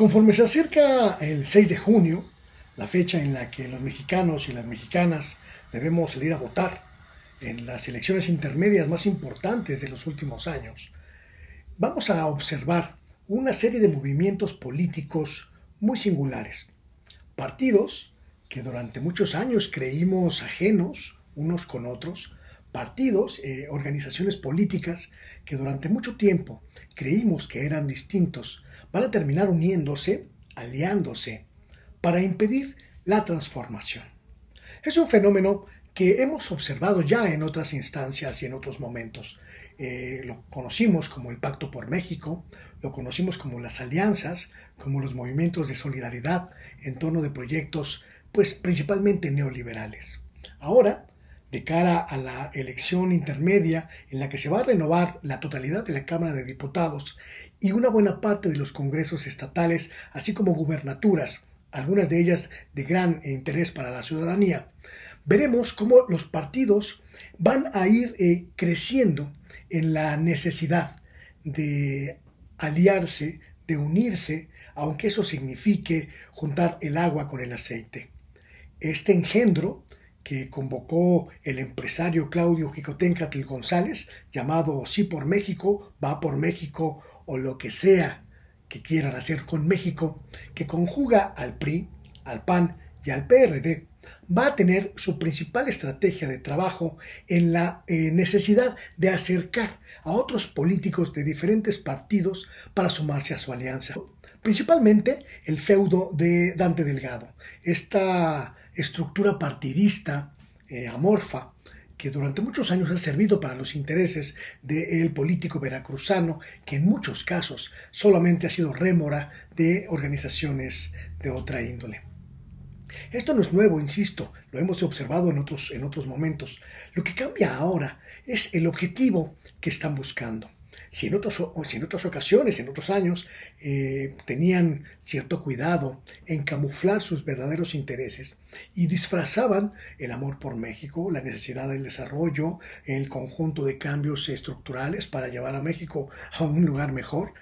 Conforme se acerca el 6 de junio, la fecha en la que los mexicanos y las mexicanas debemos salir a votar en las elecciones intermedias más importantes de los últimos años, vamos a observar una serie de movimientos políticos muy singulares. Partidos que durante muchos años creímos ajenos unos con otros, partidos, eh, organizaciones políticas que durante mucho tiempo creímos que eran distintos, van a terminar uniéndose, aliándose, para impedir la transformación. Es un fenómeno que hemos observado ya en otras instancias y en otros momentos. Eh, lo conocimos como el Pacto por México, lo conocimos como las alianzas, como los movimientos de solidaridad en torno de proyectos, pues principalmente neoliberales. Ahora, de cara a la elección intermedia en la que se va a renovar la totalidad de la Cámara de Diputados y una buena parte de los congresos estatales, así como gubernaturas, algunas de ellas de gran interés para la ciudadanía, veremos cómo los partidos van a ir eh, creciendo en la necesidad de aliarse, de unirse, aunque eso signifique juntar el agua con el aceite. Este engendro que convocó el empresario Claudio Jicotencatl González, llamado Sí por México, Va por México o lo que sea que quieran hacer con México, que conjuga al PRI, al PAN y al PRD, va a tener su principal estrategia de trabajo en la eh, necesidad de acercar a otros políticos de diferentes partidos para sumarse a su alianza. Principalmente el feudo de Dante Delgado, esta estructura partidista eh, amorfa que durante muchos años ha servido para los intereses del político veracruzano, que en muchos casos solamente ha sido rémora de organizaciones de otra índole. Esto no es nuevo, insisto, lo hemos observado en otros, en otros momentos. Lo que cambia ahora es el objetivo que están buscando. Si en, otros, si en otras ocasiones, en otros años, eh, tenían cierto cuidado en camuflar sus verdaderos intereses y disfrazaban el amor por México, la necesidad del desarrollo, el conjunto de cambios estructurales para llevar a México a un lugar mejor,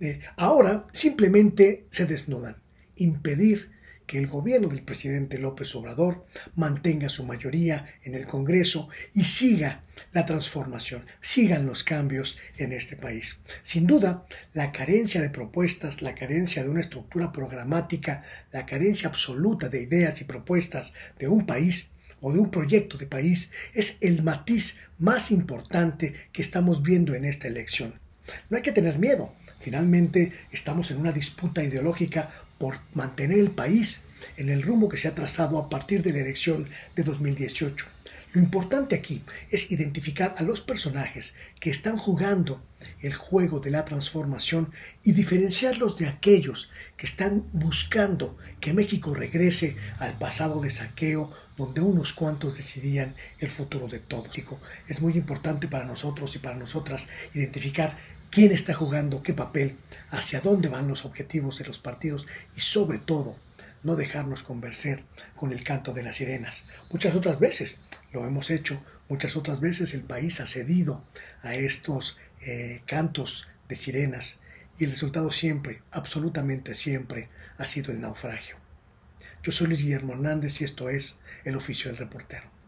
eh, ahora simplemente se desnudan, impedir que el gobierno del presidente López Obrador mantenga su mayoría en el Congreso y siga la transformación, sigan los cambios en este país. Sin duda, la carencia de propuestas, la carencia de una estructura programática, la carencia absoluta de ideas y propuestas de un país o de un proyecto de país es el matiz más importante que estamos viendo en esta elección. No hay que tener miedo. Finalmente estamos en una disputa ideológica por mantener el país en el rumbo que se ha trazado a partir de la elección de 2018. Lo importante aquí es identificar a los personajes que están jugando el juego de la transformación y diferenciarlos de aquellos que están buscando que México regrese al pasado de saqueo donde unos cuantos decidían el futuro de todos. Es muy importante para nosotros y para nosotras identificar quién está jugando qué papel, hacia dónde van los objetivos de los partidos y sobre todo no dejarnos convencer con el canto de las sirenas. Muchas otras veces lo hemos hecho, muchas otras veces el país ha cedido a estos eh, cantos de sirenas y el resultado siempre, absolutamente siempre, ha sido el naufragio. Yo soy Luis Guillermo Hernández y esto es El oficio del reportero.